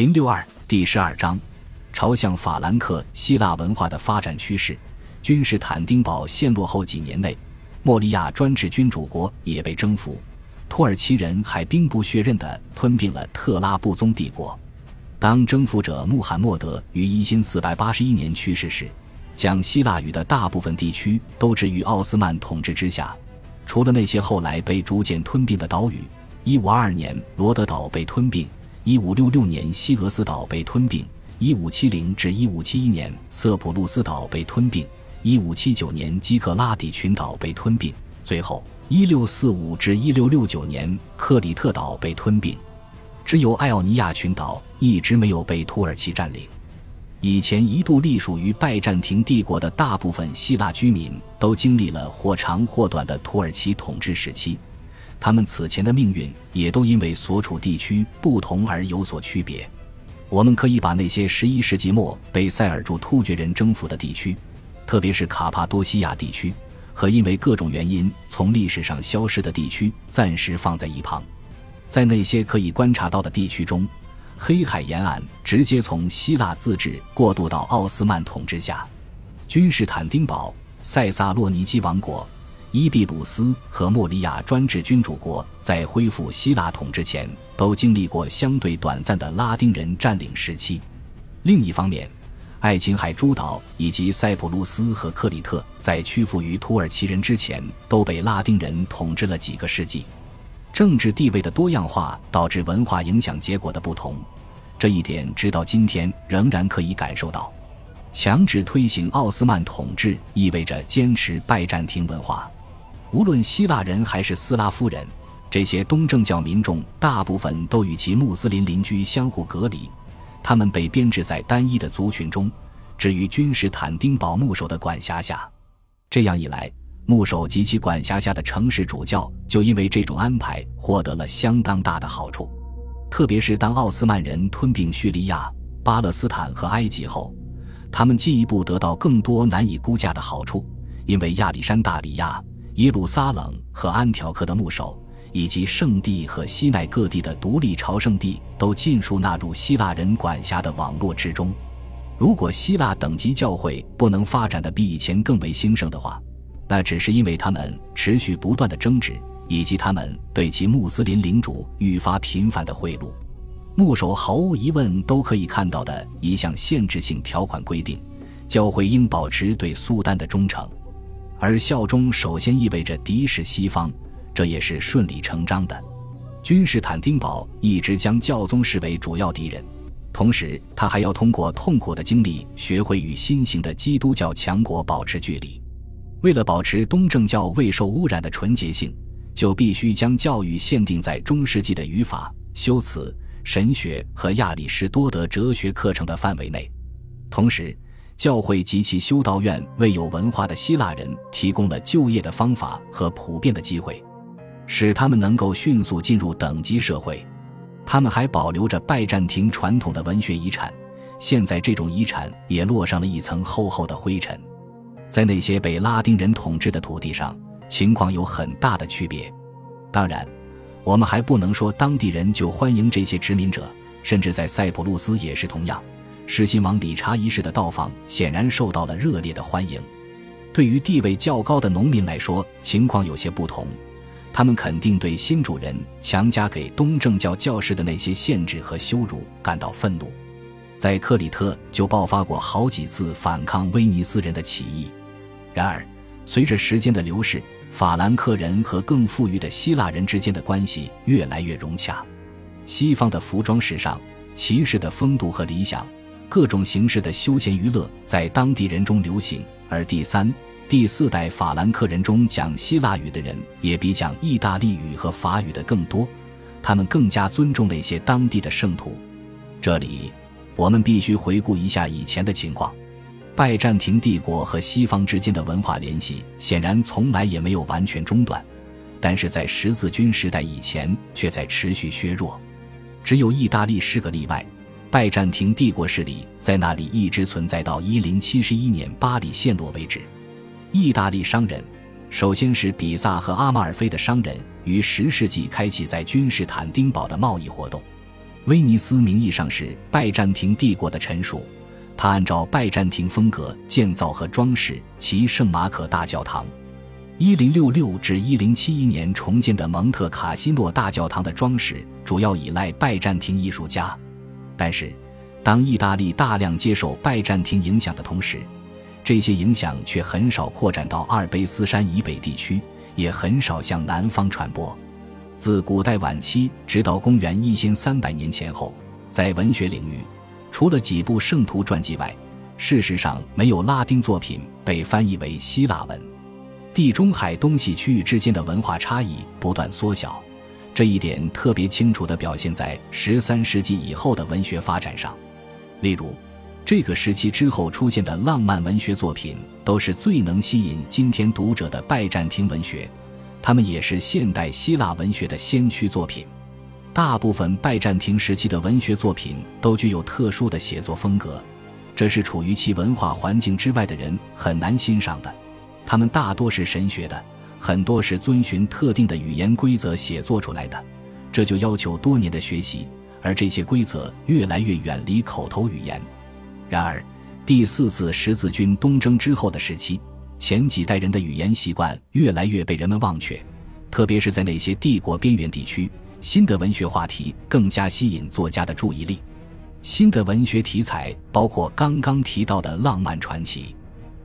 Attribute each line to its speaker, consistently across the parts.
Speaker 1: 零六二第十二章，朝向法兰克希腊文化的发展趋势。君士坦丁堡陷落后几年内，莫利亚专制君主国也被征服，土耳其人还兵不血刃地吞并了特拉布宗帝国。当征服者穆罕默德于一四四八一年去世时，将希腊语的大部分地区都置于奥斯曼统治之下，除了那些后来被逐渐吞并的岛屿。一五二二年，罗德岛被吞并。一五六六年，西俄斯岛被吞并；一五七零至一五七一年，色普路斯岛被吞并；一五七九年，基克拉底群岛被吞并；最后，一六四五至一六六九年，克里特岛被吞并。只有艾奥尼亚群岛一直没有被土耳其占领。以前一度隶属于拜占庭帝国的大部分希腊居民，都经历了或长或短的土耳其统治时期。他们此前的命运也都因为所处地区不同而有所区别。我们可以把那些十一世纪末被塞尔柱突厥人征服的地区，特别是卡帕多西亚地区，和因为各种原因从历史上消失的地区暂时放在一旁。在那些可以观察到的地区中，黑海沿岸直接从希腊自治过渡到奥斯曼统治下，君士坦丁堡、塞萨洛尼基王国。伊比鲁斯和莫里亚专制君主国在恢复希腊统治前，都经历过相对短暂的拉丁人占领时期。另一方面，爱琴海诸岛以及塞浦路斯和克里特在屈服于土耳其人之前，都被拉丁人统治了几个世纪。政治地位的多样化导致文化影响结果的不同，这一点直到今天仍然可以感受到。强制推行奥斯曼统治意味着坚持拜占庭文化。无论希腊人还是斯拉夫人，这些东正教民众大部分都与其穆斯林邻居相互隔离，他们被编制在单一的族群中，置于君士坦丁堡牧首的管辖下。这样一来，牧首及其管辖下的城市主教就因为这种安排获得了相当大的好处。特别是当奥斯曼人吞并叙利亚、巴勒斯坦和埃及后，他们进一步得到更多难以估价的好处，因为亚历山大里亚。耶路撒冷和安条克的牧首，以及圣地和西奈各地的独立朝圣地，都尽数纳入希腊人管辖的网络之中。如果希腊等级教会不能发展的比以前更为兴盛的话，那只是因为他们持续不断的争执，以及他们对其穆斯林领主愈发频繁的贿赂。牧首毫无疑问都可以看到的一项限制性条款规定，教会应保持对苏丹的忠诚。而效忠首先意味着敌视西方，这也是顺理成章的。君士坦丁堡一直将教宗视为主要敌人，同时他还要通过痛苦的经历学会与新型的基督教强国保持距离。为了保持东正教未受污染的纯洁性，就必须将教育限定在中世纪的语法、修辞、神学和亚里士多德哲学课程的范围内，同时。教会及其修道院为有文化的希腊人提供了就业的方法和普遍的机会，使他们能够迅速进入等级社会。他们还保留着拜占庭传统的文学遗产，现在这种遗产也落上了一层厚厚的灰尘。在那些被拉丁人统治的土地上，情况有很大的区别。当然，我们还不能说当地人就欢迎这些殖民者，甚至在塞浦路斯也是同样。狮心王理查一世的到访显然受到了热烈的欢迎。对于地位较高的农民来说，情况有些不同。他们肯定对新主人强加给东正教教士的那些限制和羞辱感到愤怒。在克里特就爆发过好几次反抗威尼斯人的起义。然而，随着时间的流逝，法兰克人和更富裕的希腊人之间的关系越来越融洽。西方的服装时尚、骑士的风度和理想。各种形式的休闲娱乐在当地人中流行，而第三、第四代法兰克人中讲希腊语的人也比讲意大利语和法语的更多。他们更加尊重那些当地的圣徒。这里，我们必须回顾一下以前的情况：拜占庭帝国和西方之间的文化联系显然从来也没有完全中断，但是在十字军时代以前却在持续削弱。只有意大利是个例外。拜占庭帝国势力在那里一直存在到一零七一年巴黎陷落为止。意大利商人，首先是比萨和阿马尔菲的商人，于十世纪开启在君士坦丁堡的贸易活动。威尼斯名义上是拜占庭帝国的臣属，它按照拜占庭风格建造和装饰其圣马可大教堂。一零六六至一零七一年重建的蒙特卡西诺大教堂的装饰主要依赖拜占庭艺术家，但是，当意大利大量接受拜占庭影响的同时，这些影响却很少扩展到阿尔卑斯山以北地区，也很少向南方传播。自古代晚期直到公元一千三百年前后，在文学领域，除了几部圣徒传记外，事实上没有拉丁作品被翻译为希腊文。地中海东西区域之间的文化差异不断缩小，这一点特别清楚地表现在十三世纪以后的文学发展上。例如，这个时期之后出现的浪漫文学作品，都是最能吸引今天读者的拜占庭文学，他们也是现代希腊文学的先驱作品。大部分拜占庭时期的文学作品都具有特殊的写作风格，这是处于其文化环境之外的人很难欣赏的。他们大多是神学的，很多是遵循特定的语言规则写作出来的，这就要求多年的学习，而这些规则越来越远离口头语言。然而，第四次十字军东征之后的时期，前几代人的语言习惯越来越被人们忘却，特别是在那些帝国边缘地区，新的文学话题更加吸引作家的注意力。新的文学题材包括刚刚提到的浪漫传奇。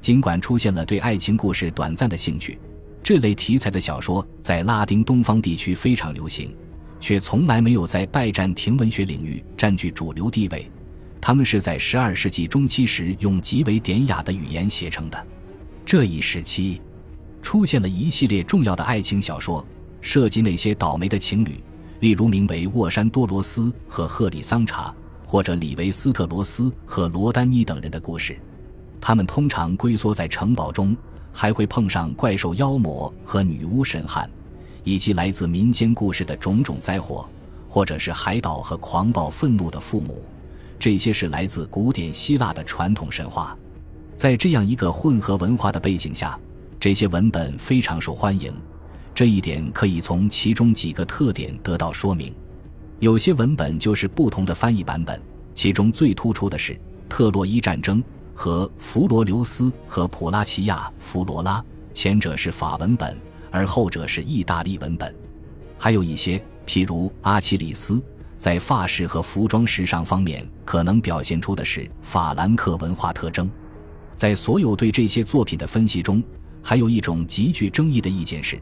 Speaker 1: 尽管出现了对爱情故事短暂的兴趣，这类题材的小说在拉丁东方地区非常流行，却从来没有在拜占庭文学领域占据主流地位。他们是在十二世纪中期时用极为典雅的语言写成的。这一时期，出现了一系列重要的爱情小说，涉及那些倒霉的情侣，例如名为沃山多罗斯和赫里桑查，或者里维斯特罗斯和罗丹妮等人的故事。他们通常龟缩在城堡中，还会碰上怪兽、妖魔和女巫神汉，以及来自民间故事的种种灾祸，或者是海岛和狂暴愤怒的父母。这些是来自古典希腊的传统神话。在这样一个混合文化的背景下，这些文本非常受欢迎。这一点可以从其中几个特点得到说明。有些文本就是不同的翻译版本，其中最突出的是特洛伊战争。和弗罗留斯和普拉齐亚弗罗拉，前者是法文本，而后者是意大利文本。还有一些，譬如阿奇里斯，在发饰和服装时尚方面，可能表现出的是法兰克文化特征。在所有对这些作品的分析中，还有一种极具争议的意见是，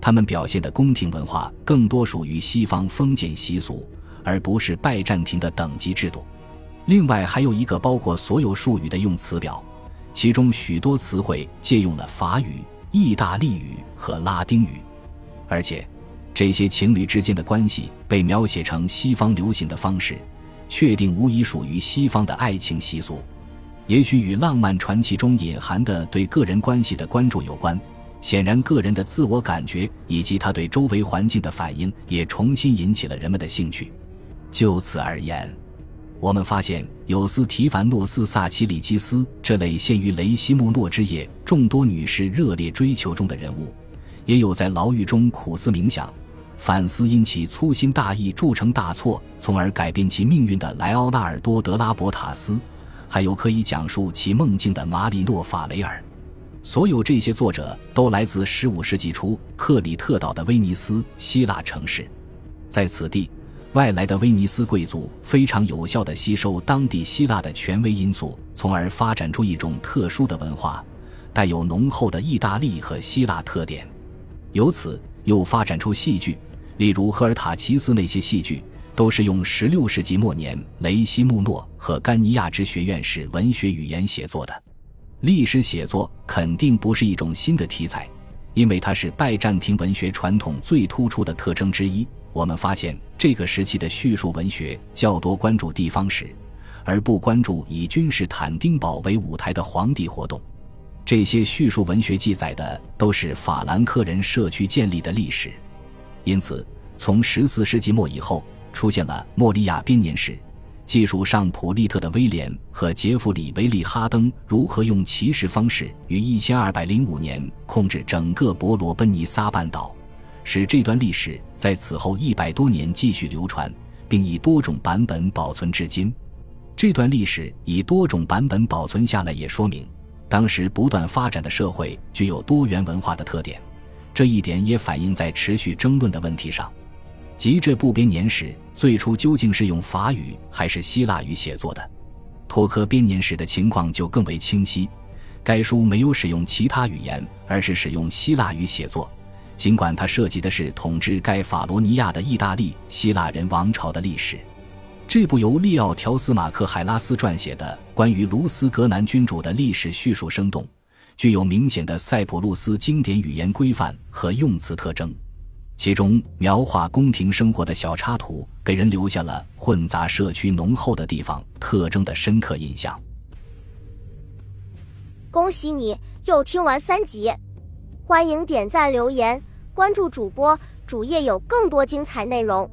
Speaker 1: 他们表现的宫廷文化更多属于西方封建习俗，而不是拜占庭的等级制度。另外还有一个包括所有术语的用词表，其中许多词汇借用了法语、意大利语和拉丁语，而且这些情侣之间的关系被描写成西方流行的方式，确定无疑属于西方的爱情习俗。也许与浪漫传奇中隐含的对个人关系的关注有关。显然，个人的自我感觉以及他对周围环境的反应也重新引起了人们的兴趣。就此而言。我们发现，有斯提凡诺斯·萨奇里基斯这类陷于雷西穆诺之夜众多女士热烈追求中的人物，也有在牢狱中苦思冥想、反思因其粗心大意铸成大错，从而改变其命运的莱奥纳尔多·德拉伯塔斯，还有可以讲述其梦境的马里诺·法雷尔。所有这些作者都来自15世纪初克里特岛的威尼斯，希腊城市，在此地。外来的威尼斯贵族非常有效地吸收当地希腊的权威因素，从而发展出一种特殊的文化，带有浓厚的意大利和希腊特点。由此又发展出戏剧，例如赫尔塔奇斯那些戏剧，都是用16世纪末年雷西穆诺和甘尼亚之学院式文学语言写作的。历史写作肯定不是一种新的题材，因为它是拜占庭文学传统最突出的特征之一。我们发现，这个时期的叙述文学较多关注地方史，而不关注以君士坦丁堡为舞台的皇帝活动。这些叙述文学记载的都是法兰克人社区建立的历史。因此，从十四世纪末以后，出现了莫利亚编年史，记述上普利特的威廉和杰弗里维利哈登如何用骑士方式于一千二百零五年控制整个伯罗奔尼撒半岛。使这段历史在此后一百多年继续流传，并以多种版本保存至今。这段历史以多种版本保存下来，也说明当时不断发展的社会具有多元文化的特点。这一点也反映在持续争论的问题上，即这部编年史最初究竟是用法语还是希腊语写作的。托科编年史的情况就更为清晰，该书没有使用其他语言，而是使用希腊语写作。尽管它涉及的是统治该法罗尼亚的意大利希腊人王朝的历史。这部由利奥条斯马克海拉斯撰写的关于卢斯格南君主的历史叙述生动，具有明显的塞浦路斯经典语言规范和用词特征。其中描画宫廷生活的小插图，给人留下了混杂社区浓厚的地方特征的深刻印象。
Speaker 2: 恭喜你又听完三集，欢迎点赞、留言、关注主播，主页有更多精彩内容。